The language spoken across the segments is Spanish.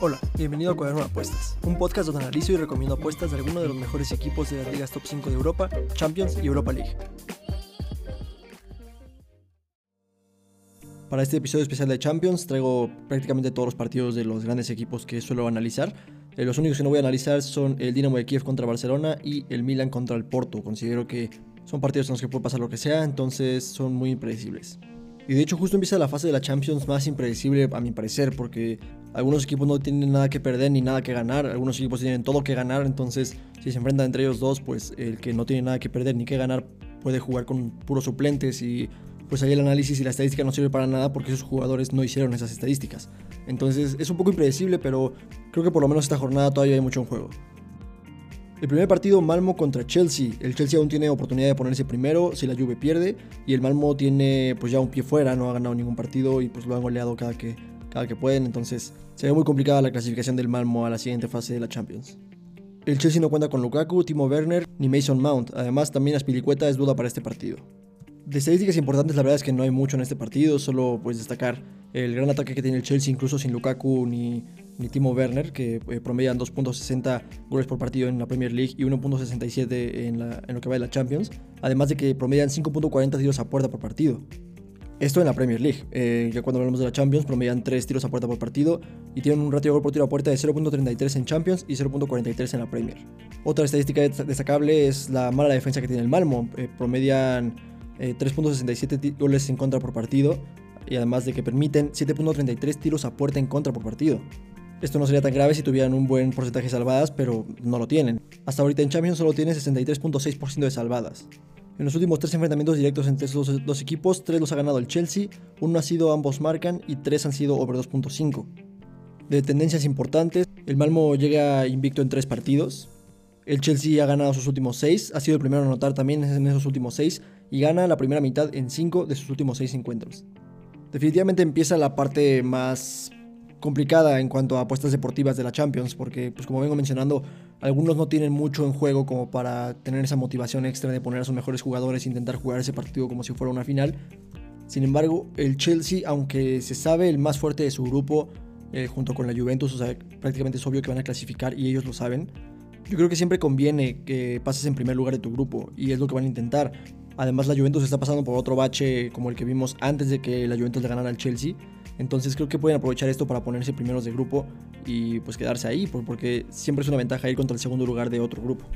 Hola, bienvenido a Cuaderno de Apuestas, un podcast donde analizo y recomiendo apuestas de algunos de los mejores equipos de las ligas top 5 de Europa, Champions y Europa League. Para este episodio especial de Champions traigo prácticamente todos los partidos de los grandes equipos que suelo analizar. Eh, los únicos que no voy a analizar son el Dinamo de Kiev contra Barcelona y el Milan contra el Porto. Considero que son partidos en los que puede pasar lo que sea, entonces son muy impredecibles. Y de hecho justo empieza la fase de la Champions más impredecible a mi parecer, porque algunos equipos no tienen nada que perder ni nada que ganar, algunos equipos tienen todo que ganar, entonces si se enfrentan entre ellos dos, pues el que no tiene nada que perder ni que ganar puede jugar con puros suplentes y pues ahí el análisis y la estadística no sirve para nada porque esos jugadores no hicieron esas estadísticas. Entonces es un poco impredecible, pero creo que por lo menos esta jornada todavía hay mucho en juego. El primer partido Malmo contra Chelsea. El Chelsea aún tiene oportunidad de ponerse primero si la Juve pierde y el Malmo tiene pues ya un pie fuera, no ha ganado ningún partido y pues lo han goleado cada que, cada que pueden, entonces se ve muy complicada la clasificación del Malmo a la siguiente fase de la Champions. El Chelsea no cuenta con Lukaku, Timo Werner ni Mason Mount, además también Aspilicueta es duda para este partido. De estadísticas importantes, la verdad es que no hay mucho en este partido, solo pues destacar el gran ataque que tiene el Chelsea, incluso sin Lukaku ni, ni Timo Werner, que eh, promedian 2.60 goles por partido en la Premier League y 1.67 en, en lo que va de la Champions, además de que promedian 5.40 tiros a puerta por partido. Esto en la Premier League. Eh, ya cuando hablamos de la Champions, promedian 3 tiros a puerta por partido y tienen un ratio de gol por tiro a puerta de 0.33 en Champions y 0.43 en la Premier. Otra estadística destacable es la mala defensa que tiene el Malmo. Eh, promedian 3.67 eh, goles en contra por partido y además de que permiten 7.33 tiros a puerta en contra por partido. Esto no sería tan grave si tuvieran un buen porcentaje de salvadas, pero no lo tienen. Hasta ahorita en Champions solo tienen 63.6% de salvadas. En los últimos tres enfrentamientos directos entre estos dos equipos, tres los ha ganado el Chelsea, uno ha sido ambos marcan y tres han sido over 2.5. De tendencias importantes, el Malmo llega invicto en tres partidos. El Chelsea ha ganado sus últimos seis, ha sido el primero a anotar también en esos últimos seis y gana la primera mitad en 5 de sus últimos 6 encuentros. Definitivamente empieza la parte más complicada en cuanto a apuestas deportivas de la Champions, porque pues como vengo mencionando, algunos no tienen mucho en juego como para tener esa motivación extra de poner a sus mejores jugadores e intentar jugar ese partido como si fuera una final. Sin embargo, el Chelsea, aunque se sabe el más fuerte de su grupo, eh, junto con la Juventus, o sea, prácticamente es obvio que van a clasificar y ellos lo saben. Yo creo que siempre conviene que pases en primer lugar de tu grupo y es lo que van a intentar. Además, la Juventus está pasando por otro bache como el que vimos antes de que la Juventus le ganara al Chelsea. Entonces creo que pueden aprovechar esto para ponerse primeros de grupo y pues quedarse ahí, porque siempre es una ventaja ir contra el segundo lugar de otro grupo.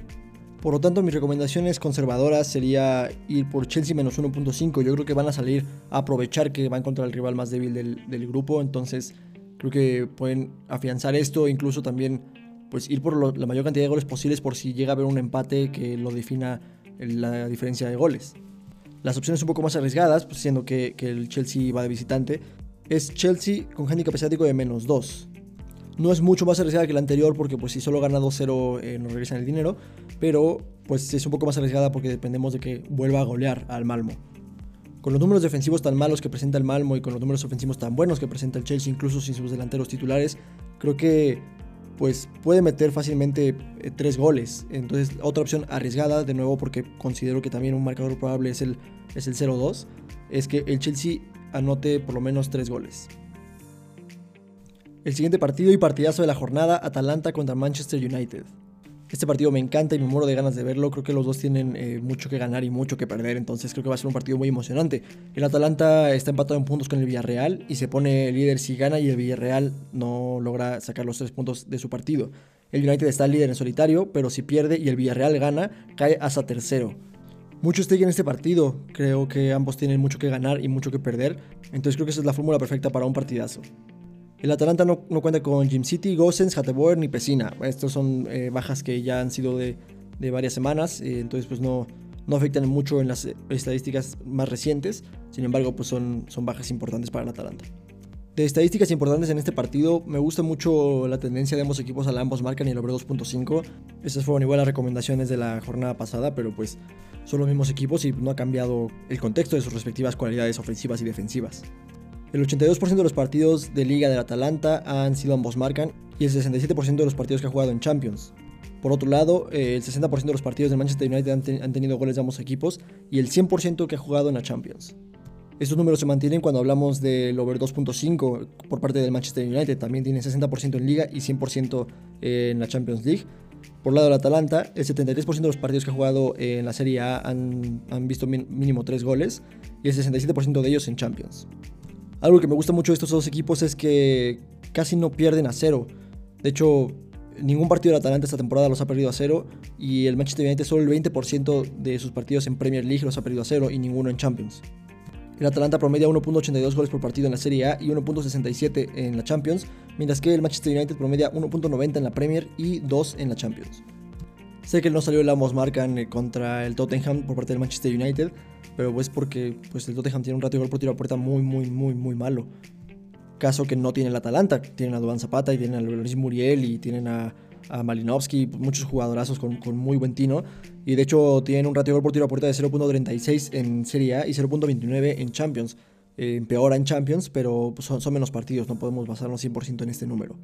Por lo tanto, mis recomendaciones conservadoras sería ir por Chelsea menos 1.5. Yo creo que van a salir a aprovechar que van contra el rival más débil del, grupo. Entonces, creo que pueden afianzar esto. Incluso también pues ir por la mayor cantidad de goles posibles por si llega a haber un empate que lo defina la diferencia de goles. Las opciones un poco más arriesgadas, pues siendo que, el Chelsea va de visitante, es Chelsea con handicap asiático de menos 2. No es mucho más arriesgada que la anterior porque pues si solo gana 2-0 eh, nos regresan el dinero, pero pues es un poco más arriesgada porque dependemos de que vuelva a golear al Malmo. Con los números defensivos tan malos que presenta el Malmo y con los números ofensivos tan buenos que presenta el Chelsea, incluso sin sus delanteros titulares, creo que pues puede meter fácilmente eh, tres goles. Entonces, otra opción arriesgada, de nuevo, porque considero que también un marcador probable es el, es el 0-2, es que el Chelsea anote por lo menos tres goles. El siguiente partido y partidazo de la jornada, Atalanta contra Manchester United. Este partido me encanta y me muero de ganas de verlo. Creo que los dos tienen eh, mucho que ganar y mucho que perder. Entonces creo que va a ser un partido muy emocionante. El Atalanta está empatado en puntos con el Villarreal y se pone líder si gana y el Villarreal no logra sacar los tres puntos de su partido. El United está líder en solitario, pero si pierde y el Villarreal gana, cae hasta tercero. Mucho stake en este partido. Creo que ambos tienen mucho que ganar y mucho que perder. Entonces creo que esa es la fórmula perfecta para un partidazo. El Atalanta no, cuenta con Jim City, Gossens, Hateboer ni Pesina. Estos son eh, bajas que ya han sido de, varias semanas, eh, entonces pues no, no afectan mucho en las estadísticas más recientes. Sin embargo, pues son, son bajas importantes para el Atalanta. De estadísticas importantes en este partido, me gusta mucho la tendencia de ambos equipos a la ambos marcan y el over 2.5. Estas fueron igual las recomendaciones de la jornada pasada, pero pues son los mismos equipos y no ha cambiado el contexto de sus respectivas cualidades ofensivas y defensivas. El 82% de los partidos de liga del Atalanta han sido ambos marcan y el 67% de los partidos que ha jugado en Champions. Por otro lado, eh, el 60% de los partidos del Manchester United han, tenido goles de ambos equipos y el 100% que ha jugado en la Champions. Estos números se mantienen cuando hablamos del over 2.5 por parte del Manchester United. También tiene 60% en liga y 100% en la Champions League. Por lado del Atalanta, el 73% de los partidos que ha jugado en la Serie A han, visto mínimo 3 goles y el 67% de ellos en Champions. Algo que me gusta mucho de estos dos equipos es que casi no pierden a cero. De hecho, ningún partido del Atalanta esta temporada los ha perdido a cero y el Manchester United solo el 20% de sus partidos en Premier League los ha perdido a cero y ninguno en Champions. El Atalanta promedia 1.82 goles por partido en la Serie A y 1.67 en la Champions, mientras que el Manchester United promedia 1.90 en la Premier y 2 en la Champions. Sé que no salió el Amos Marcan eh, contra el Tottenham por parte del Manchester United, pero es porque pues, el Tottenham tiene un ratio de gol por tiro a puerta muy, muy, muy, muy malo. Caso que no tiene el Atalanta. Tienen a Duan Zapata y tienen a Luis Muriel y tienen a, a Malinowski, muchos jugadorazos con, muy buen tino. Y de hecho tienen un ratio de gol por tiro a puerta de 0.36 en Serie A y 0.29 en Champions. Eh, empeora en Champions, pero son, menos partidos, no podemos basarnos 100% en este número.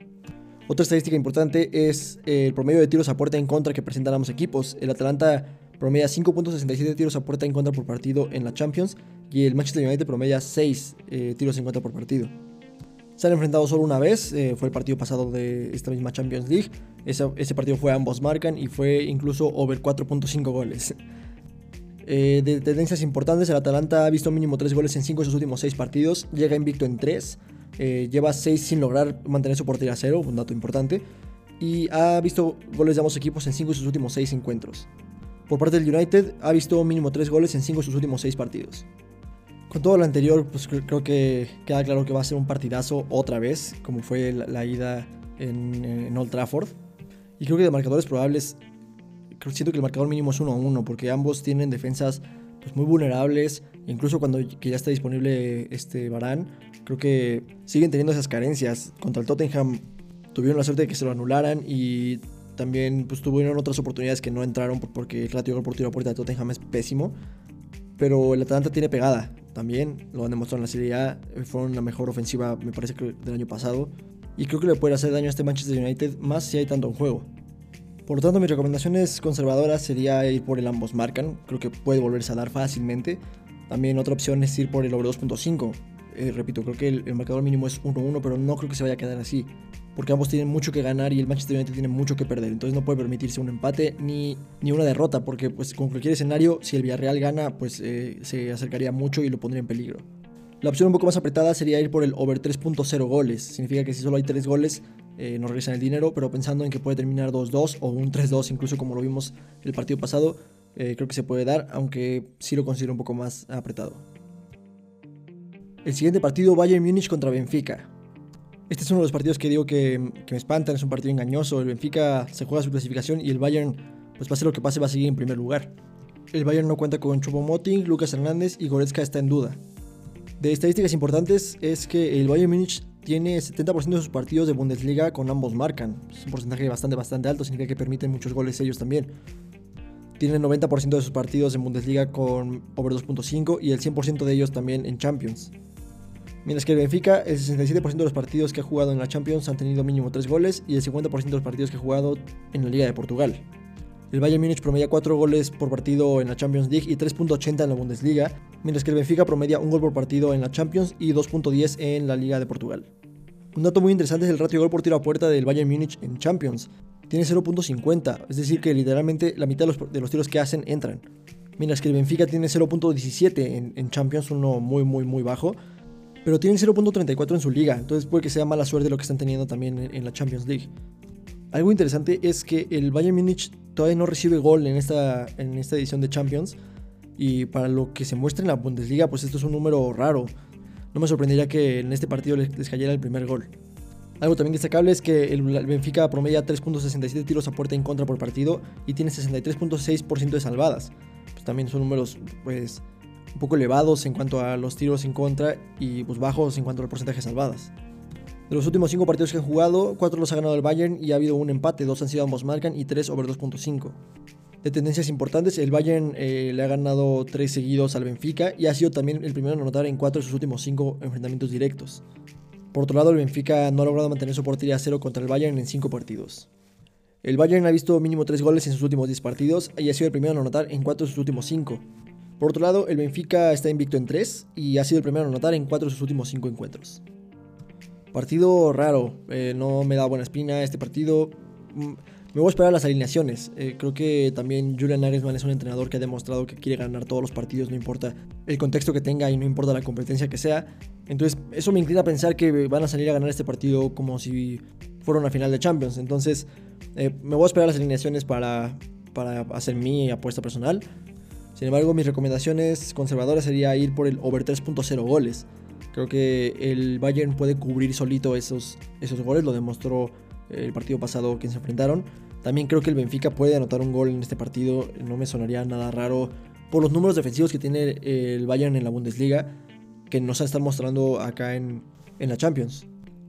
Otra estadística importante es el promedio de tiros a puerta en contra que presentan ambos equipos. El Atalanta promedia 5.67 tiros a puerta en contra por partido en la Champions y el Manchester United promedia 6 eh, tiros en contra por partido. Se han enfrentado solo una vez, eh, fue el partido pasado de esta misma Champions League. Ese, partido fue ambos marcan y fue incluso over 4.5 goles. Eh, de tendencias importantes, el Atalanta ha visto mínimo 3 goles en 5 de sus últimos 6 partidos, llega invicto en 3, eh, lleva 6 sin lograr mantener su portería a cero, un dato importante, y ha visto goles de ambos equipos en 5 de sus últimos 6 encuentros. Por parte del United, ha visto mínimo 3 goles en 5 de sus últimos 6 partidos. Con todo lo anterior, pues creo que queda claro que va a ser un partidazo otra vez, como fue la, ida en, Old Trafford. Y creo que de marcadores probables, siento que el marcador mínimo es 1 a 1, porque ambos tienen defensas pues, muy vulnerables. Incluso cuando que ya está disponible este Barán, creo que siguen teniendo esas carencias. Contra el Tottenham tuvieron la suerte de que se lo anularan y también pues, tuvieron otras oportunidades que no entraron porque el ratio por tiro a puerta de Tottenham es pésimo. Pero el Atalanta tiene pegada también, lo han demostrado en la Serie A, fueron la mejor ofensiva, me parece del año pasado, y creo que le puede hacer daño a este Manchester United más si hay tanto en juego. Por lo tanto, mis recomendaciones conservadoras sería ir por el ambos marcan, creo que puede volverse a dar fácilmente. También otra opción es ir por el over 2.5. Eh, repito, creo que el, marcador mínimo es 1-1, pero no creo que se vaya a quedar así. Porque ambos tienen mucho que ganar y el Manchester United tiene mucho que perder. Entonces no puede permitirse un empate ni, ni una derrota. Porque pues con cualquier escenario, si el Villarreal gana, pues eh, se acercaría mucho y lo pondría en peligro. La opción un poco más apretada sería ir por el over 3.0 goles. Significa que si solo hay 3 goles, eh, no regresan el dinero. Pero pensando en que puede terminar 2-2 o un 3-2, incluso como lo vimos el partido pasado, creo que se puede dar. Aunque sí lo considero un poco más apretado. El siguiente partido, Bayern Múnich contra Benfica. Este es uno de los partidos que digo que, me espantan, es un partido engañoso. El Benfica se juega su clasificación y el Bayern, pues pase lo que pase, va a seguir en primer lugar. El Bayern no cuenta con Choupo-Moting, Lucas Hernández y Goretzka está en duda. De estadísticas importantes es que el Bayern Múnich tiene 70% de sus partidos de Bundesliga con ambos marcan. Es un porcentaje bastante, bastante alto, significa que permiten muchos goles ellos también. Tienen 90% de sus partidos en Bundesliga con over 2.5 y el 100% de ellos también en Champions. Mientras que el Benfica, el 67% de los partidos que ha jugado en la Champions han tenido mínimo 3 goles y el 50% de los partidos que ha jugado en la Liga de Portugal. El Bayern Múnich promedia 4 goles por partido en la Champions League y 3.80 en la Bundesliga, mientras que el Benfica promedia 1 gol por partido en la Champions y 2.10 en la Liga de Portugal. Un dato muy interesante es el ratio de gol por tiro a puerta del Bayern Múnich en Champions. Tiene 0.50, es decir que literalmente la mitad de los, tiros que hacen entran. Mientras que el Benfica tiene 0.17 en, Champions, uno muy muy muy bajo pero tienen 0.34 en su liga, entonces puede que sea mala suerte lo que están teniendo también en, la Champions League. Algo interesante es que el Bayern Múnich todavía no recibe gol en esta, en esta edición de Champions y para lo que se muestra en la Bundesliga, pues esto es un número raro. No me sorprendería que en este partido les, cayera el primer gol. Algo también destacable es que el Benfica promedia 3.67 tiros a puerta en contra por partido y tiene 63.6% de salvadas. Pues también son números pues un poco elevados en cuanto a los tiros en contra y pues bajos en cuanto al porcentaje de salvadas. De los últimos 5 partidos que han jugado, 4 los ha ganado el Bayern y ha habido un empate, 2 han sido ambos marcan y 3 over 2.5. De tendencias importantes, el Bayern eh, le ha ganado 3 seguidos al Benfica y ha sido también el primero en anotar en 4 de sus últimos 5 enfrentamientos directos. Por otro lado, el Benfica no ha logrado mantener su portería a cero contra el Bayern en 5 partidos. El Bayern ha visto mínimo 3 goles en sus últimos 10 partidos y ha sido el primero en anotar en 4 de sus últimos 5. Por otro lado, el Benfica está invicto en 3 y ha sido el primero a anotar en 4 de sus últimos 5 encuentros. Partido raro, eh, no me da buena espina este partido. Mm, me voy a esperar las alineaciones. Eh, creo que también Julian Nagelsmann es un entrenador que ha demostrado que quiere ganar todos los partidos, no importa el contexto que tenga y no importa la competencia que sea. Entonces, eso me inclina a pensar que van a salir a ganar este partido como si fuera una final de Champions. Entonces, eh, me voy a esperar las alineaciones para, para hacer mi apuesta personal. Sin embargo, mis recomendaciones conservadoras sería ir por el over 3.0 goles. Creo que el Bayern puede cubrir solito esos, esos goles, lo demostró el partido pasado que se enfrentaron. También creo que el Benfica puede anotar un gol en este partido, no me sonaría nada raro por los números defensivos que tiene el Bayern en la Bundesliga, que nos están mostrando acá en, en la Champions.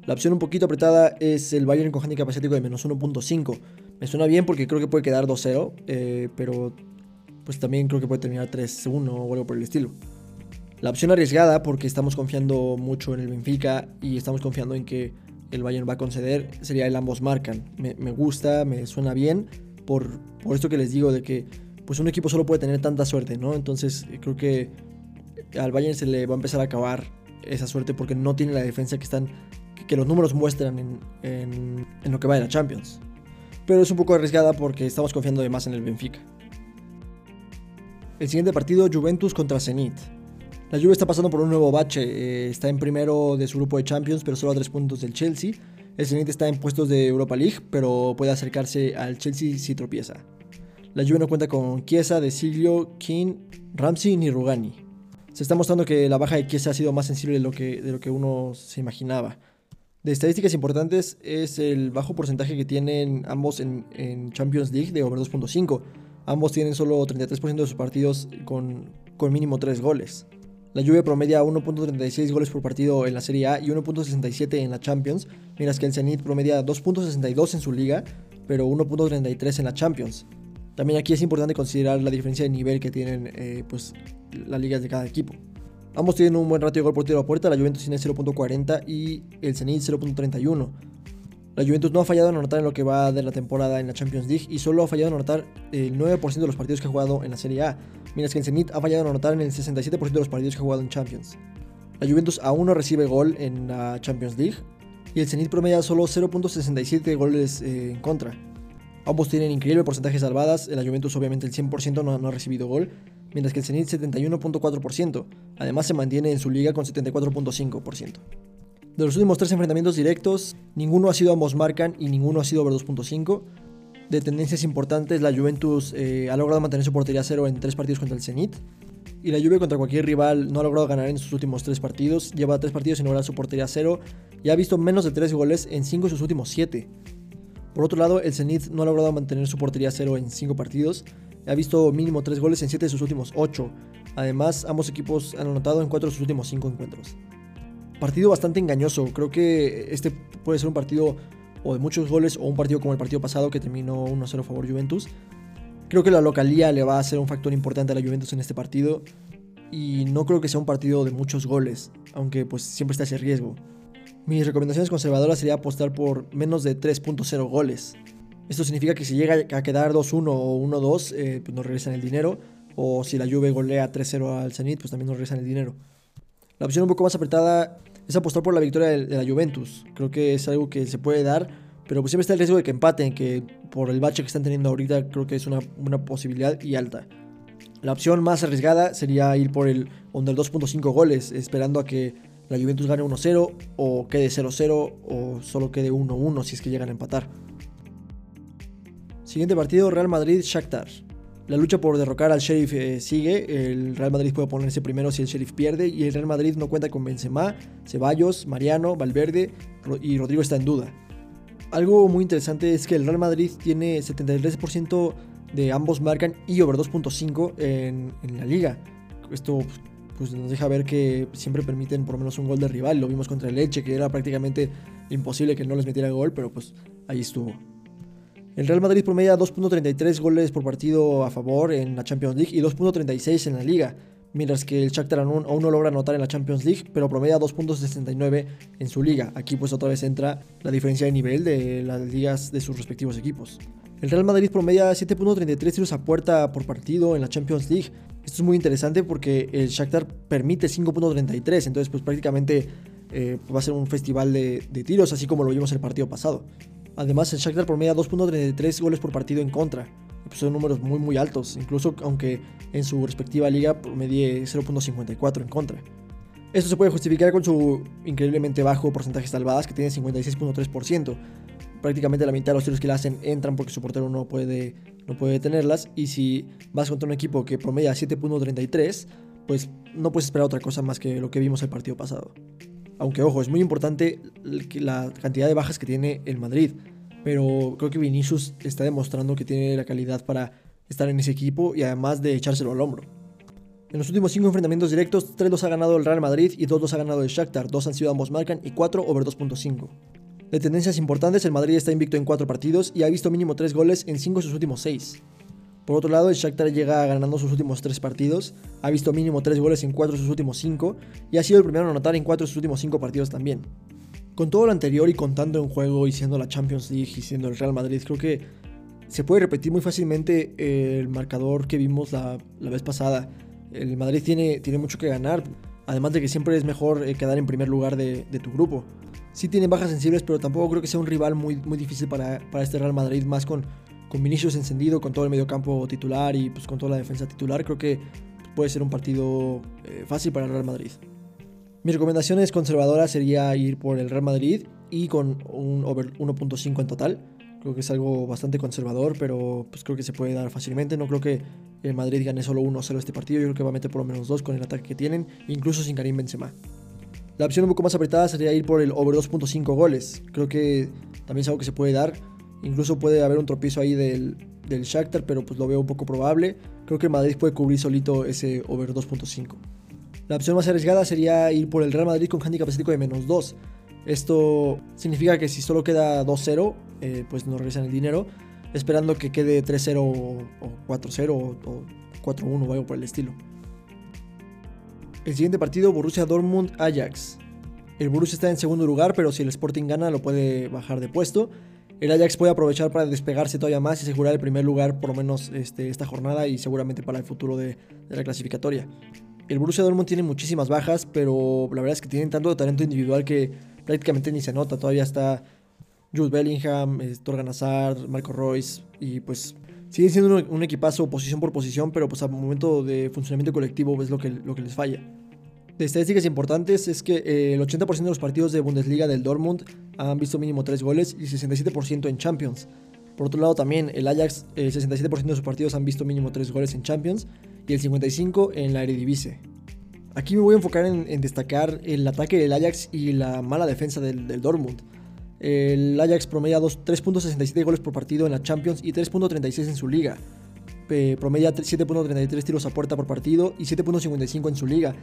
La opción un poquito apretada es el Bayern con handicap asiático de menos 1.5. Me suena bien porque creo que puede quedar 2-0, eh, pero pues también creo que puede terminar 3-1 o algo por el estilo. La opción arriesgada porque estamos confiando mucho en el Benfica y estamos confiando en que el Bayern va a conceder sería el ambos marcan. Me, gusta, me suena bien por, por esto que les digo de que pues un equipo solo puede tener tanta suerte, ¿no? Entonces creo que al Bayern se le va a empezar a acabar esa suerte porque no tiene la defensa que están que los números muestran en, en, en lo que va de la Champions. Pero es un poco arriesgada porque estamos confiando de más en el Benfica. El siguiente partido, Juventus contra Zenit. La Juve está pasando por un nuevo bache. Eh, está en primero de su grupo de Champions, pero solo a tres puntos del Chelsea. El Zenit está en puestos de Europa League, pero puede acercarse al Chelsea si tropieza. La Juve no cuenta con Chiesa, De King, Ramsey ni Rugani. Se está mostrando que la baja de Chiesa ha sido más sensible de lo que, de lo que uno se imaginaba. De estadísticas importantes es el bajo porcentaje que tienen ambos en, en Champions League de over 2.5. Ambos tienen solo 33% de sus partidos con, con mínimo 3 goles. La Juve promedia 1.36 goles por partido en la Serie A y 1.67 en la Champions, mientras que el Zenit promedia 2.62 en su liga, pero 1.33 en la Champions. También aquí es importante considerar la diferencia de nivel que tienen eh, pues, las ligas de cada equipo. Ambos tienen un buen ratio de gol por tiro a puerta, la Juventus tiene 0.40 y el Zenit 0.31. La Juventus no ha fallado en anotar en lo que va de la temporada en la Champions League y solo ha fallado en anotar el 9% de los partidos que ha jugado en la Serie A, mientras que el Zenit ha fallado en anotar en el 67% de los partidos que ha jugado en Champions. La Juventus aún no recibe gol en la Champions League y el Zenit promedia solo 0.67 goles eh, en contra. Ambos tienen increíble porcentaje de salvadas, la Juventus obviamente el 100% no, ha recibido gol, mientras que el Zenit 71.4%, además se mantiene en su liga con 74.5%. De los últimos tres enfrentamientos directos, ninguno ha sido ambos marcan y ninguno ha sido over 2.5. De tendencias importantes, la Juventus eh, ha logrado mantener su portería cero en tres partidos contra el Zenit. Y la Juve contra cualquier rival no ha logrado ganar en sus últimos tres partidos. Lleva tres partidos sin lograr su portería cero y ha visto menos de tres goles en cinco de sus últimos siete. Por otro lado, el Zenit no ha logrado mantener su portería cero en cinco partidos. Ha visto mínimo tres goles en siete de sus últimos ocho. Además, ambos equipos han anotado en cuatro de sus últimos cinco encuentros partido bastante engañoso. Creo que este puede ser un partido o de muchos goles o un partido como el partido pasado que terminó 1-0 a favor Juventus. Creo que la localía le va a ser un factor importante a la Juventus en este partido y no creo que sea un partido de muchos goles, aunque pues siempre está ese riesgo. Mis recomendaciones conservadoras sería apostar por menos de 3.0 goles. Esto significa que si llega a quedar 2-1 o 1-2, eh, pues nos regresan el dinero. O si la Juve golea 3-0 al Zenit, pues también nos regresan el dinero. La opción un poco más apretada es apostar por la victoria de, la Juventus. Creo que es algo que se puede dar, pero pues siempre está el riesgo de que empaten, que por el bache que están teniendo ahorita creo que es una, posibilidad y alta. La opción más arriesgada sería ir por el under 2.5 goles, esperando a que la Juventus gane 1-0 o quede 0-0 o solo quede 1-1 si es que llegan a empatar. Siguiente partido, Real Madrid-Shakhtar. La lucha por derrocar al Sheriff eh, sigue. El Real Madrid puede ponerse primero si el Sheriff pierde. Y el Real Madrid no cuenta con Benzema, Ceballos, Mariano, Valverde y Rodrigo está en duda. Algo muy interesante es que el Real Madrid tiene 73% de ambos marcan y over 2.5 en, la liga. Esto pues, nos deja ver que siempre permiten por lo menos un gol de rival. Lo vimos contra el Leche, que era prácticamente imposible que no les metiera gol, pero pues ahí estuvo. El Real Madrid promedia 2.33 goles por partido a favor en la Champions League y 2.36 en la liga, mientras que el Shakhtar aún, no logra anotar en la Champions League, pero promedia 2.69 en su liga. Aquí pues otra vez entra la diferencia de nivel de las ligas de sus respectivos equipos. El Real Madrid promedia 7.33 tiros a puerta por partido en la Champions League, Esto es muy interesante porque el Shakhtar permite 5.33, entonces pues prácticamente eh, va a ser un festival de, tiros, así como lo vimos el partido pasado. Además, el Shakhtar promedia 2.33 goles por partido en contra. Pues son números muy muy altos, incluso aunque en su respectiva liga promedie 0.54 en contra. Esto se puede justificar con su increíblemente bajo porcentaje de salvadas, que tiene 56.3%. Prácticamente la mitad de los tiros que le hacen entran porque su portero no puede, no puede detenerlas. Y si vas contra un equipo que promedia 7.33, pues no puedes esperar otra cosa más que lo que vimos el partido pasado. Aunque ojo, es muy importante la cantidad de bajas que tiene el Madrid. Pero creo que Vinicius está demostrando que tiene la calidad para estar en ese equipo y además de echárselo al hombro. En los últimos 5 enfrentamientos directos, 3 los ha ganado el Real Madrid y 2 los ha ganado el Shakhtar, 2 han sido ambos marcan y 4 over 2.5. De tendencias importantes, el Madrid está invicto en 4 partidos y ha visto mínimo 3 goles en 5 de sus últimos 6. Por otro lado, el Shakhtar llega ganando sus últimos 3 partidos, ha visto mínimo 3 goles en 4 de sus últimos 5 y ha sido el primero a anotar en 4 de sus últimos 5 partidos también. Con todo lo anterior y contando en juego y siendo la Champions League y siendo el Real Madrid, creo que se puede repetir muy fácilmente el marcador que vimos la, vez pasada. El Madrid tiene, tiene mucho que ganar, además de que siempre es mejor eh, quedar en primer lugar de, tu grupo. Sí tiene bajas sensibles, pero tampoco creo que sea un rival muy, muy difícil para, para este Real Madrid, más con con Vinicius encendido, con todo el mediocampo titular y pues con toda la defensa titular, creo que puede ser un partido eh, fácil para el Real Madrid. Mi recomendación es conservadora sería ir por el Real Madrid y con un over 1.5 en total. Creo que es algo bastante conservador, pero pues creo que se puede dar fácilmente. No creo que el Madrid gane solo 1-0 este partido. Yo creo que va a meter por lo menos 2 con el ataque que tienen, incluso sin Karim Benzema. La opción un poco más apretada sería ir por el over 2.5 goles. Creo que también es algo que se puede dar. Incluso puede haber un tropiezo ahí del, del Shakhtar, pero pues lo veo un poco probable. Creo que Madrid puede cubrir solito ese over 2.5. La opción más arriesgada sería ir por el Real Madrid con handicap estético de menos 2. Esto significa que si solo queda 2-0, eh, pues nos regresan el dinero, esperando que quede 3-0 o 4-0 o 4-1 o algo por el estilo. El siguiente partido, Borussia Dortmund-Ajax. El Borussia está en segundo lugar, pero si el Sporting gana lo puede bajar de puesto. El Ajax puede aprovechar para despegarse todavía más y asegurar el primer lugar por lo menos este, esta jornada y seguramente para el futuro de, la clasificatoria. El Borussia Dortmund tiene muchísimas bajas, pero la verdad es que tienen tanto de talento individual que prácticamente ni se nota. Todavía está Jude Bellingham, Torgan Hazard, Marco Royce y pues sigue siendo un, equipazo posición por posición, pero pues al momento de funcionamiento colectivo es lo que, lo que les falla. De estadísticas importantes es que eh, el 80% de los partidos de Bundesliga del Dortmund han visto mínimo 3 goles y 67% en Champions. Por otro lado también el Ajax, el 67% de sus partidos han visto mínimo 3 goles en Champions y el 55% en la Eredivisie. Aquí me voy a enfocar en, destacar el ataque del Ajax y la mala defensa del, Dortmund. El Ajax promedia 3.67 goles por partido en la Champions y 3.36 en su liga. promedia 7.33 tiros a puerta por partido y 7.55 en su liga,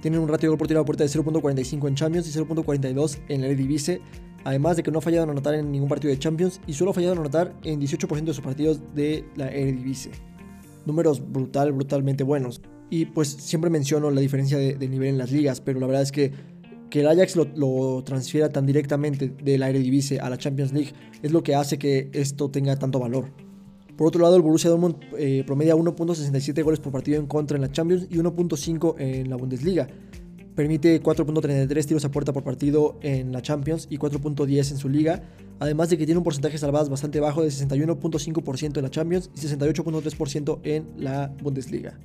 tienen un ratio de gol por tiro a puerta de 0.45 en Champions y 0.42 en la Eredivisie. Además de que no ha fallado en anotar en ningún partido de Champions y solo ha fallado en anotar en 18% de sus partidos de la Eredivisie. Números brutal, brutalmente buenos. Y pues siempre menciono la diferencia de, nivel en las ligas, pero la verdad es que que el Ajax lo, transfiera tan directamente de la Eredivisie a la Champions League es lo que hace que esto tenga tanto valor. Por otro lado, el Borussia Dortmund eh, promedia 1.67 goles por partido en contra en la Champions y 1.5 en la Bundesliga. Permite 4.33 tiros a puerta por partido en la Champions y 4.10 en su liga, además de que tiene un porcentaje de salvadas bastante bajo de 61.5% en la Champions y 68.3% en la Bundesliga.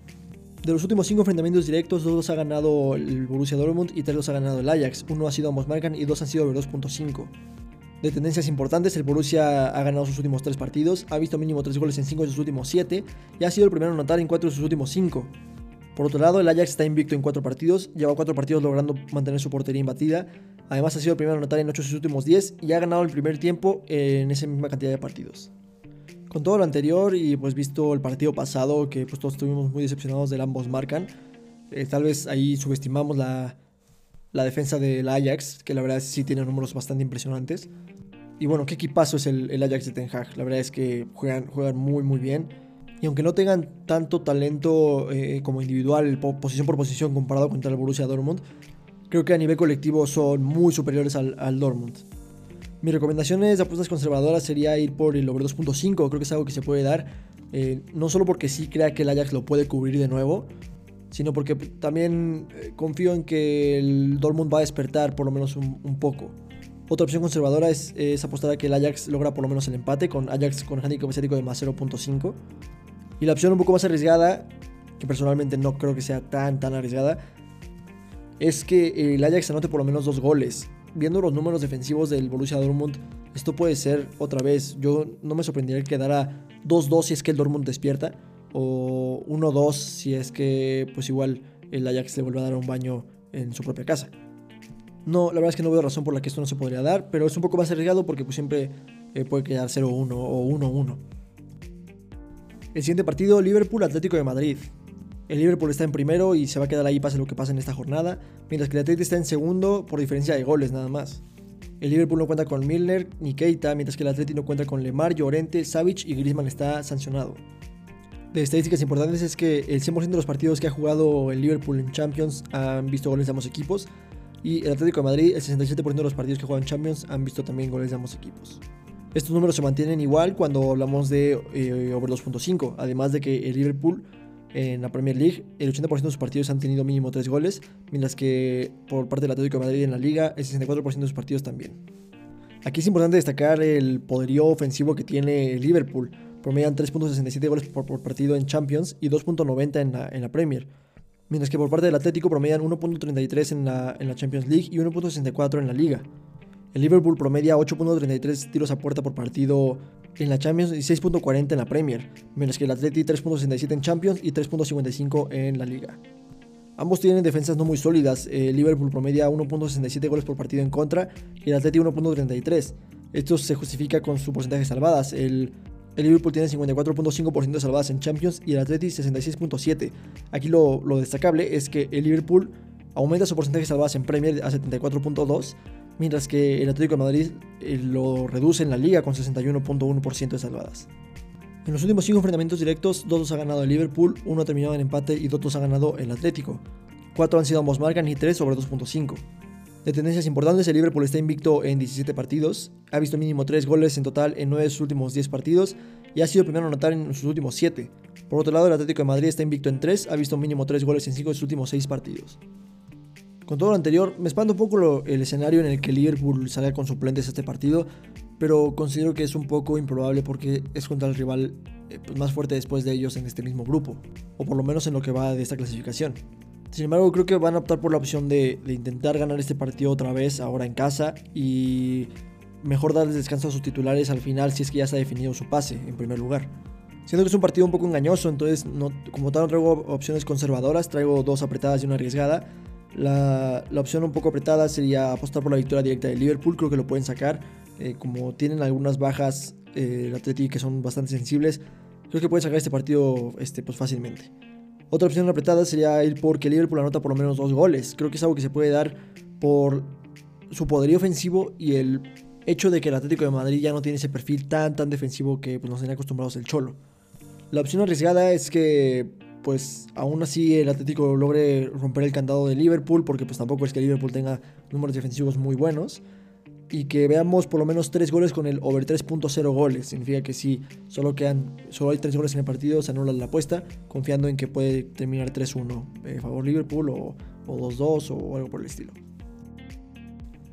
De los últimos 5 enfrentamientos directos, 2 los ha ganado el Borussia Dortmund y 3 los ha ganado el Ajax. Uno ha sido ambos marcan y 2 han sido 2.5 de tendencias importantes, el Borussia ha ganado sus últimos 3 partidos, ha visto mínimo 3 goles en 5 de sus últimos 7 y ha sido el primero en anotar en 4 de sus últimos 5. Por otro lado, el Ajax está invicto en 4 partidos, lleva 4 partidos logrando mantener su portería imbatida, además ha sido el primero en anotar en 8 de sus últimos 10 y ha ganado el primer tiempo en esa misma cantidad de partidos. Con todo lo anterior y pues visto el partido pasado que pues todos estuvimos muy decepcionados del ambos marcan, eh, tal vez ahí subestimamos la, la defensa del Ajax, que la verdad sí tiene números bastante impresionantes. Y bueno, qué equipazo es el, Ajax de Ten Hag. La verdad es que juegan, juegan muy, muy bien. Y aunque no tengan tanto talento eh, como individual, posición por posición, comparado contra el Borussia Dortmund, creo que a nivel colectivo son muy superiores al, al Dortmund. Mi recomendación de apuestas conservadoras sería ir por el over 2.5, creo que es algo que se puede dar, eh, no solo porque sí crea que el Ajax lo puede cubrir de nuevo, sino porque también eh, confío en que el Dortmund va a despertar por lo menos un, poco. Otra opción conservadora es, apostar a que el Ajax logra por lo menos el empate con Ajax con handicap asiático de más 0.5. Y la opción un poco más arriesgada, que personalmente no creo que sea tan tan arriesgada, es que el Ajax anote por lo menos dos goles viendo los números defensivos del Borussia Dortmund, esto puede ser otra vez. Yo no me sorprendería que quedara 2-2 si es que el Dortmund despierta, o 1-2 si es que, pues igual, el Ajax le vuelve a dar un baño en su propia casa. No, la verdad es que no veo razón por la que esto no se podría dar, pero es un poco más arriesgado porque pues siempre eh, puede quedar 0-1 o 1-1. El siguiente partido, Liverpool Atlético de Madrid. El Liverpool está en primero y se va a quedar ahí pase lo que pase en esta jornada, mientras que el Atlético está en segundo por diferencia de goles nada más. El Liverpool no cuenta con Milner ni Keita, mientras que el Atlético no cuenta con Lemar, Llorente, Savic y Griezmann está sancionado. De estadísticas importantes es que el 100% de los partidos que ha jugado el Liverpool en Champions han visto goles de ambos equipos y el Atlético de Madrid, el 67% de los partidos que juegan Champions han visto también goles de ambos equipos. Estos números se mantienen igual cuando hablamos de eh, over 2.5, además de que el Liverpool en la Premier League, el 80% de sus partidos han tenido mínimo 3 goles, mientras que por parte del Atlético de Madrid en la liga, el 64% de sus partidos también. Aquí es importante destacar el poderío ofensivo que tiene el Liverpool. Promedian 3.67 goles por, partido en Champions y 2.90 en la, en la Premier. Mientras que por parte del Atlético promedian 1.33 en la, en la Champions League y 1.64 en la Liga. El Liverpool promedia 8.33 tiros a puerta por partido en la Champions y 6.40 en la Premier, menos que el Atleti 3.67 en Champions y 3.55 en la Liga. Ambos tienen defensas no muy sólidas, el Liverpool promedia 1.67 goles por partido en contra y el Atleti 1.33. Esto se justifica con su porcentaje de salvadas. El, Liverpool tiene 54.5% de salvadas en Champions y el Atleti 66.7%. Aquí lo, destacable es que el Liverpool aumenta su porcentaje de salvadas en Premier a 74.2 mientras que el Atlético de Madrid eh, lo reduce en la liga con 61.1% de salvadas. En los últimos 5 enfrentamientos directos, 2 ha ganado el Liverpool, 1 ha terminado en empate y 2 ha ganado el Atlético. 4 han sido ambos marcan y 3 sobre 2.5. De tendencias importantes, el Liverpool está invicto en 17 partidos, ha visto mínimo 3 goles en total en 9 de sus últimos 10 partidos y ha sido primero a anotar en sus últimos 7. Por otro lado, el Atlético de Madrid está invicto en 3, ha visto mínimo 3 goles en 5 de sus últimos 6 partidos. Con todo lo anterior, me espanta un poco el escenario en el que Liverpool salga con suplentes a este partido, pero considero que es un poco improbable porque es contra el rival eh, pues, más fuerte después de ellos en este mismo grupo, o por lo menos en lo que va de esta clasificación. Sin embargo, creo que van a optar por la opción de, intentar ganar este partido otra vez, ahora en casa, y mejor darles descanso a sus titulares al final si es que ya se ha definido su pase, en primer lugar. Siento que es un partido un poco engañoso, entonces como tal no traigo opciones conservadoras, traigo dos apretadas y una arriesgada. La, opción un poco apretada sería apostar por la victoria directa de Liverpool, creo que lo pueden sacar. Eh, como tienen algunas bajas eh, el Atleti que son bastante sensibles, creo que pueden sacar este partido este, pues, fácilmente. Otra opción apretada sería ir porque Liverpool anota por lo menos dos goles. Creo que es algo que se puede dar por su poderío ofensivo y el hecho de que el Atlético de Madrid ya no tiene ese perfil tan tan defensivo que pues, nos tiene acostumbrados el Cholo. La opción arriesgada es que pues aún así el Atlético logre romper el candado de Liverpool, porque pues tampoco es que Liverpool tenga números defensivos muy buenos. Y que veamos por lo menos 3 goles con el over 3.0 goles. Significa que si solo, quedan, solo hay 3 goles en el partido, se anula la apuesta, confiando en que puede terminar 3-1 a favor Liverpool o 2-2 o algo por el estilo.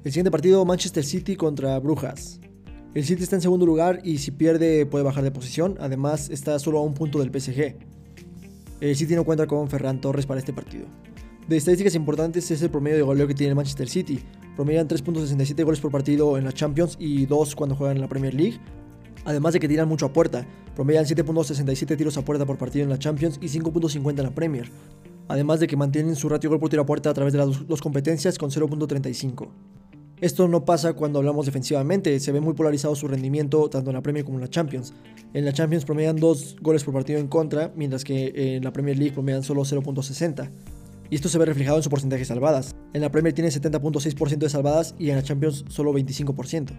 El siguiente partido, Manchester City contra Brujas. El City está en segundo lugar y si pierde puede bajar de posición. Además está solo a un punto del PSG. El City no cuenta con Ferran Torres para este partido. De estadísticas importantes es el promedio de goleo que tiene el Manchester City. Promedian 3.67 goles por partido en la Champions y 2 cuando juegan en la Premier League. Además de que tiran mucho a puerta. Promedian 7.67 tiros a puerta por partido en la Champions y 5.50 en la Premier. Además de que mantienen su ratio gol por tiro a puerta a través de las dos competencias con 0.35. Esto no pasa cuando hablamos defensivamente, se ve muy polarizado su rendimiento tanto en la Premier como en la Champions. En la Champions promedian 2 goles por partido en contra, mientras que en la Premier League promedian solo 0.60. Y esto se ve reflejado en su porcentaje de salvadas. En la Premier tiene 70.6% de salvadas y en la Champions solo 25%.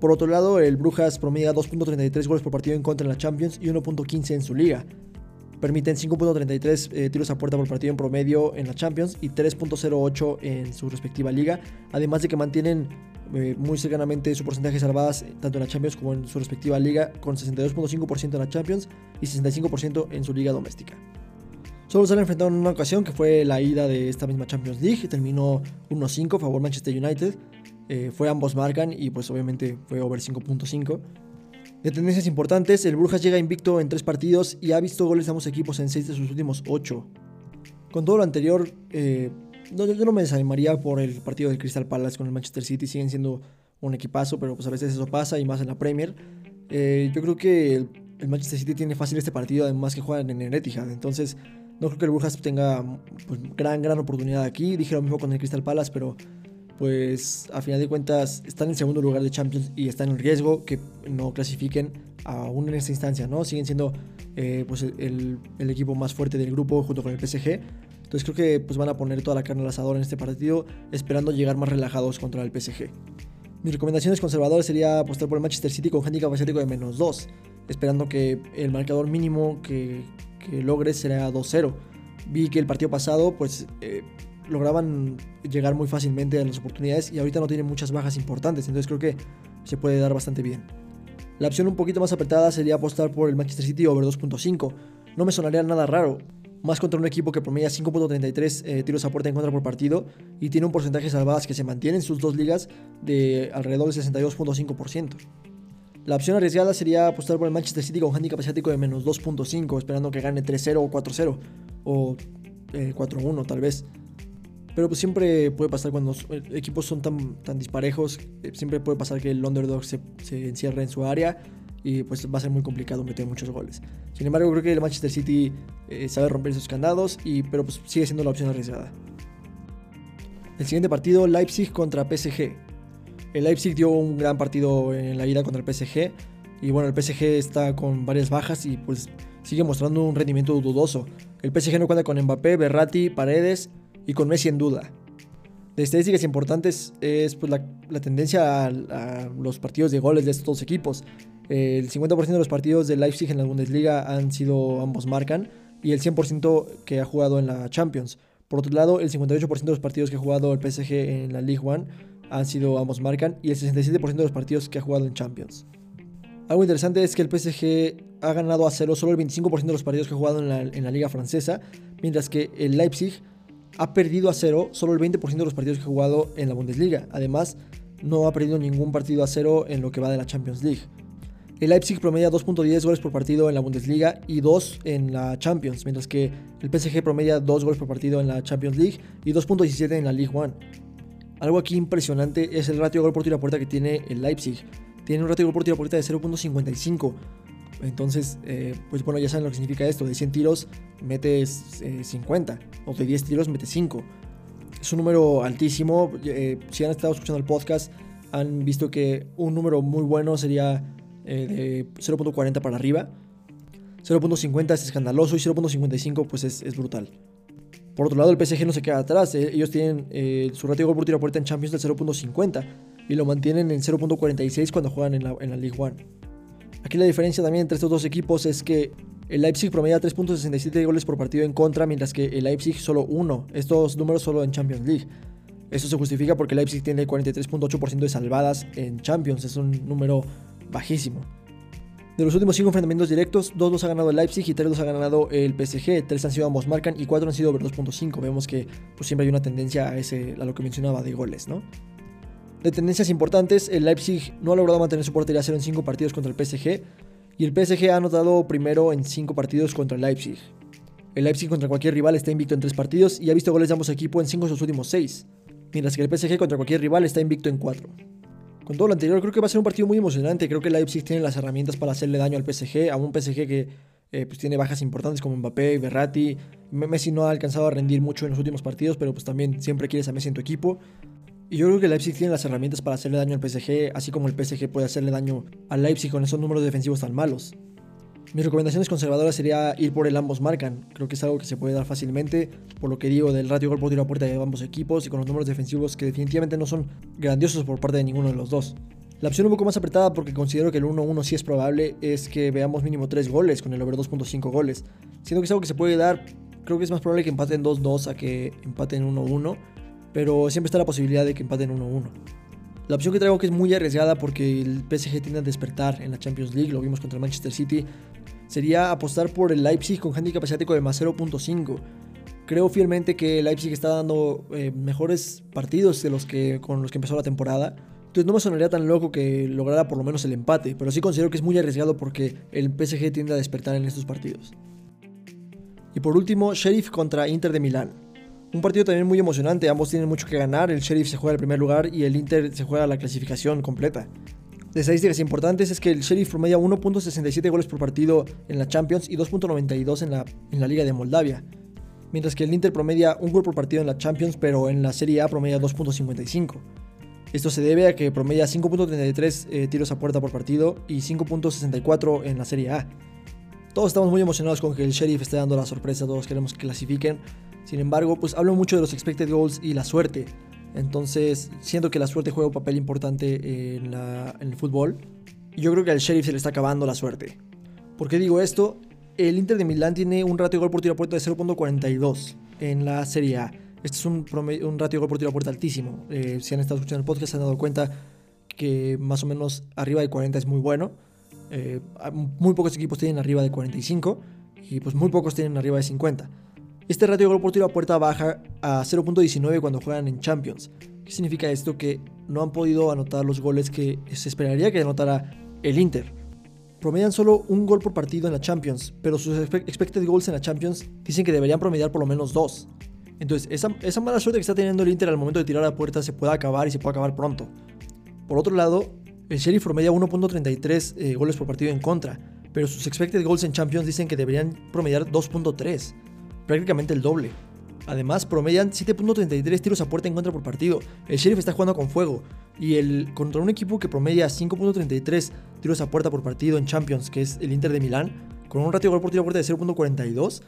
Por otro lado, el Brujas promedia 2.33 goles por partido en contra en la Champions y 1.15 en su liga. Permiten 5.33 eh, tiros a puerta por partido en promedio en la Champions y 3.08 en su respectiva liga, además de que mantienen eh, muy cercanamente su porcentaje de salvadas tanto en la Champions como en su respectiva liga, con 62.5% en la Champions y 65% en su liga doméstica. Solo se han enfrentado en una ocasión, que fue la ida de esta misma Champions League, terminó 1-5 a favor Manchester United. Eh, fue ambos marcan y pues obviamente fue over 5.5. De tendencias importantes, el Brujas llega invicto en 3 partidos y ha visto goles de ambos equipos en 6 de sus últimos 8. Con todo lo anterior, eh, no, yo no me desanimaría por el partido del Crystal Palace con el Manchester City, siguen siendo un equipazo, pero pues a veces eso pasa y más en la Premier. Eh, yo creo que el, Manchester City tiene fácil este partido, además que juegan en el Etihad, entonces no creo que el Brujas tenga pues, gran, gran oportunidad aquí. Dije lo mismo con el Crystal Palace, pero pues a final de cuentas están en segundo lugar de Champions y están en riesgo que no clasifiquen aún en esta instancia, ¿no? Siguen siendo eh, pues el, el, equipo más fuerte del grupo junto con el PSG. Entonces creo que pues, van a poner toda la carne al asador en este partido, esperando llegar más relajados contra el PSG. Mis recomendaciones conservadoras sería apostar por el Manchester City con handicap asiático de menos 2, esperando que el marcador mínimo que, que logre será 2-0. Vi que el partido pasado pues eh, lograban llegar muy fácilmente a las oportunidades y ahorita no tienen muchas bajas importantes, entonces creo que se puede dar bastante bien. La opción un poquito más apretada sería apostar por el Manchester City over 2.5. No me sonaría nada raro, más contra un equipo que promedia 5.33 eh, tiros a puerta en contra por partido y tiene un porcentaje de salvadas que se mantiene en sus dos ligas de alrededor del 62.5%. La opción arriesgada sería apostar por el Manchester City con handicap asiático de menos 2.5, esperando que gane 3-0 o 4-0 o 4-1 eh, tal vez. Pero pues siempre puede pasar cuando los eh, equipos son tan, tan disparejos, siempre puede pasar que el underdog se, se encierre en su área y pues va a ser muy complicado meter muchos goles. Sin embargo, creo que el Manchester City eh, sabe romper esos candados, y, pero pues sigue siendo la opción arriesgada. El siguiente partido, Leipzig contra PSG. El Leipzig dio un gran partido en la ida contra el PSG, y bueno, el PSG está con varias bajas y pues sigue mostrando un rendimiento dudoso. El PSG no cuenta con Mbappé, Berratti, Paredes y con Messi en duda. De estadísticas importantes es pues, la, tendencia a, a, los partidos de goles de estos dos equipos. El 50% de los partidos de Leipzig en la Bundesliga han sido ambos marcan y el 100% que ha jugado en la Champions. Por otro lado, el 58% de los partidos que ha jugado el PSG en la League One han sido ambos marcan y el 67% de los partidos que ha jugado en Champions. Algo interesante es que el PSG ha ganado a cero solo el 25% de los partidos que ha jugado en la, liga francesa, mientras que el Leipzig ha perdido a cero solo el 20% de los partidos que ha jugado en la Bundesliga. Además, no ha perdido ningún partido a cero en lo que va de la Champions League. El Leipzig promedia 2.10 goles por partido en la Bundesliga y 2 en la Champions, mientras que el PSG promedia 2 goles por partido en la Champions League y 2.17 en la League One. Algo aquí impresionante es el ratio de gol por tiro a puerta que tiene el Leipzig. Tiene un ratio de gol por tiro a puerta de 0.55. Entonces, eh, pues bueno, ya saben lo que significa esto. De 100 tiros metes 50 eh, o de 10 tiros metes 5. Es un número altísimo. Eh, si han estado escuchando el podcast, han visto que un número muy bueno sería eh, de 0.40 para arriba. 0.50 es escandaloso y 0.55 pues es, brutal. Por otro lado, el PSG no se queda atrás. Eh, ellos tienen eh, su ratio de gol por tiro a puerta en Champions del 0.50 y lo mantienen en 0.46 cuando juegan en la, en League One. Aquí la diferencia también entre estos dos equipos es que el Leipzig promedia 3.67 goles por partido en contra, mientras que el Leipzig solo uno. Estos números solo en Champions League. Esto se justifica porque el Leipzig tiene 43.8% de salvadas en Champions. Es un número bajísimo. De los últimos 5 enfrentamientos directos, 2 los ha ganado el Leipzig y 3 los ha ganado el PSG. 3 han sido ambos marcan y 4 han sido over 2.5. Vemos que pues, siempre hay una tendencia a, ese, a lo que mencionaba de goles, ¿no? De tendencias importantes, el Leipzig no ha logrado mantener su portería cero en 5 partidos contra el PSG y el PSG ha anotado primero en 5 partidos contra el Leipzig. El Leipzig contra cualquier rival está invicto en 3 partidos y ha visto goles de ambos equipos en 5 de sus últimos 6, mientras que el PSG contra cualquier rival está invicto en 4. Con todo lo anterior, creo que va a ser un partido muy emocionante. Creo que Leipzig tiene las herramientas para hacerle daño al PSG, a un PSG que eh, pues tiene bajas importantes como Mbappé, Berratti. Messi no ha alcanzado a rendir mucho en los últimos partidos, pero pues también siempre quieres a Messi en tu equipo. Y yo creo que Leipzig tiene las herramientas para hacerle daño al PSG, así como el PSG puede hacerle daño al Leipzig con esos números defensivos tan malos. Mis recomendaciones conservadoras sería ir por el ambos marcan. Creo que es algo que se puede dar fácilmente, por lo que digo del ratio gol por tiro a puerta de ambos equipos y con los números defensivos que definitivamente no son grandiosos por parte de ninguno de los dos. La opción un poco más apretada porque considero que el 1-1 sí es probable es que veamos mínimo 3 goles con el over 2.5 goles. Siendo que es algo que se puede dar, creo que es más probable que empaten 2-2 a que empaten 1-1, pero siempre está la posibilidad de que empaten 1-1. La opción que traigo que es muy arriesgada porque el PSG tiende a despertar en la Champions League, lo vimos contra el Manchester City, sería apostar por el Leipzig con handicap asiático de más 0.5. Creo fielmente que Leipzig está dando eh, mejores partidos de los que, con los que empezó la temporada. Entonces no me sonaría tan loco que lograra por lo menos el empate, pero sí considero que es muy arriesgado porque el PSG tiende a despertar en estos partidos. Y por último, Sheriff contra Inter de Milán. Un partido también muy emocionante, ambos tienen mucho que ganar, el Sheriff se juega el primer lugar y el Inter se juega la clasificación completa. De estadísticas importantes es que el Sheriff promedia 1.67 goles por partido en la Champions y 2.92 en la, en la Liga de Moldavia, mientras que el Inter promedia un gol por partido en la Champions, pero en la Serie A promedia 2.55. Esto se debe a que promedia 5.33 eh, tiros a puerta por partido y 5.64 en la Serie A. Todos estamos muy emocionados con que el Sheriff esté dando la sorpresa, todos queremos que clasifiquen, sin embargo, pues hablo mucho de los expected goals y la suerte. Entonces, siento que la suerte juega un papel importante en, el fútbol. Yo creo que al Sheriff se le está acabando la suerte. ¿Por qué digo esto? El Inter de Milán tiene un ratio de gol por tiro a puerta de 0.42 en la Serie A. Este es un, un ratio de gol por tiro a puerta altísimo. Eh, si han estado escuchando el podcast se han dado cuenta que más o menos arriba de 40 es muy bueno. Eh, muy pocos equipos tienen arriba de 45 y pues muy pocos tienen arriba de 50. Este ratio de gol por tiro a puerta baja a 0.19 cuando juegan en Champions. ¿Qué significa esto? Que no han podido anotar los goles que se esperaría que anotara el Inter. Promedian solo un gol por partido en la Champions, pero sus expected goals en la Champions dicen que deberían promediar por lo menos dos. Entonces, esa, mala suerte que está teniendo el Inter al momento de tirar a puerta se puede acabar y se puede acabar pronto. Por otro lado, el Sheriff promedia 1.33 eh, goles por partido en contra, pero sus expected goals en Champions dicen que deberían promediar 2.3 prácticamente el doble. Además, promedian 7.33 tiros a puerta en contra por partido. El Sheriff está jugando con fuego. Y el, contra un equipo que promedia 5.33 tiros a puerta por partido en Champions, que es el Inter de Milán, con un ratio de gol por tiro a puerta de 0.42,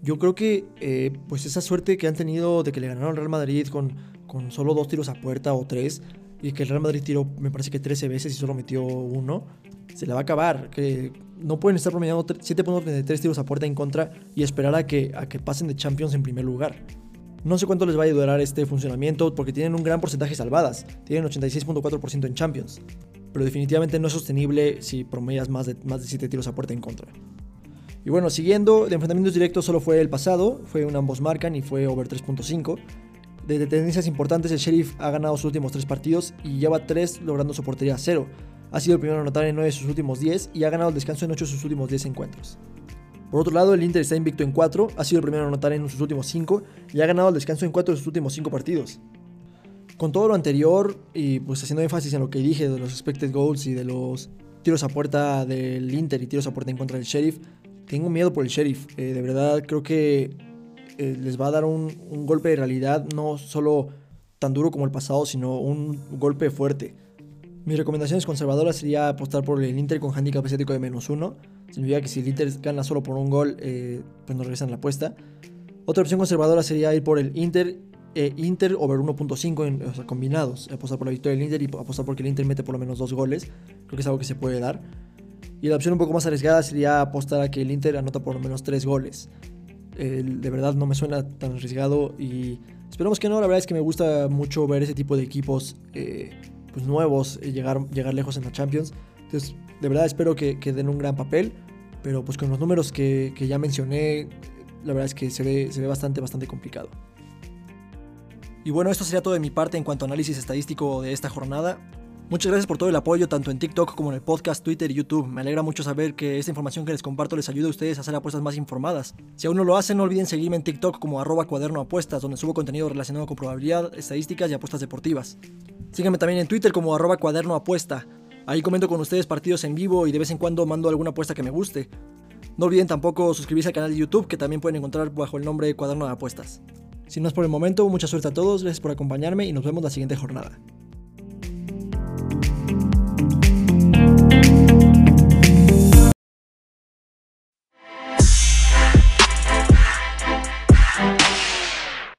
yo creo que eh, pues esa suerte que han tenido de que le ganaron al Real Madrid con, con solo dos tiros a puerta o tres, y que el Real Madrid tiró, me parece que 13 veces y solo metió uno, se le va a acabar. Que no pueden estar promediando 7.33 tiros a puerta en contra y esperar a que, a que pasen de Champions en primer lugar. No sé cuánto les va a durar este funcionamiento porque tienen un gran porcentaje salvadas, tienen 86.4% en Champions, pero definitivamente no es sostenible si promedias más de, más de 7 tiros a puerta en contra. Y bueno, siguiendo, de enfrentamientos directos solo fue el pasado, fue un ambos marcan y fue over 3.5. De tendencias importantes, el Sheriff ha ganado sus últimos 3 partidos y lleva 3 logrando su portería a 0, ha sido el primero en anotar en 9 de sus últimos 10 y ha ganado el descanso en 8 de sus últimos 10 encuentros. Por otro lado, el Inter está invicto en 4, ha sido el primero en anotar en sus últimos 5 y ha ganado el descanso en 4 de sus últimos 5 partidos. Con todo lo anterior y pues haciendo énfasis en lo que dije de los expected goals y de los tiros a puerta del Inter y tiros a puerta en contra del Sheriff, tengo miedo por el Sheriff. Eh, de verdad creo que eh, les va a dar un, golpe de realidad no solo tan duro como el pasado, sino un golpe fuerte. Mis recomendaciones conservadoras sería apostar por el Inter con handicap asiático de menos uno. Significa que si el Inter gana solo por un gol, eh, pues nos regresan la apuesta. Otra opción conservadora sería ir por el Inter, eh, Inter over 1.5 o sea, combinados. Apostar por la victoria del Inter y apostar porque el Inter mete por lo menos dos goles. Creo que es algo que se puede dar. Y la opción un poco más arriesgada sería apostar a que el Inter anota por lo menos tres goles. De verdad no me suena tan arriesgado y esperamos que no. La verdad es que me gusta mucho ver ese tipo de equipos. Eh, pues, nuevos y llegar, llegar lejos en la Champions. Entonces, de verdad espero que, den un gran papel, pero pues con los números que, ya mencioné, la verdad es que se ve, se ve bastante, bastante complicado. Y bueno, esto sería todo de mi parte en cuanto a análisis estadístico de esta jornada. Muchas gracias por todo el apoyo, tanto en TikTok como en el podcast, Twitter y YouTube. Me alegra mucho saber que esta información que les comparto les ayuda a ustedes a hacer apuestas más informadas. Si aún no lo hacen, no olviden seguirme en TikTok como arroba cuaderno apuestas, donde subo contenido relacionado con probabilidad, estadísticas y apuestas deportivas. Síganme también en Twitter como arroba cuaderno apuesta. Ahí comento con ustedes partidos en vivo y de vez en cuando mando alguna apuesta que me guste. No olviden tampoco suscribirse al canal de YouTube que también pueden encontrar bajo el nombre de Cuaderno de Apuestas. Sin más por el momento, mucha suerte a todos, gracias por acompañarme y nos vemos la siguiente jornada.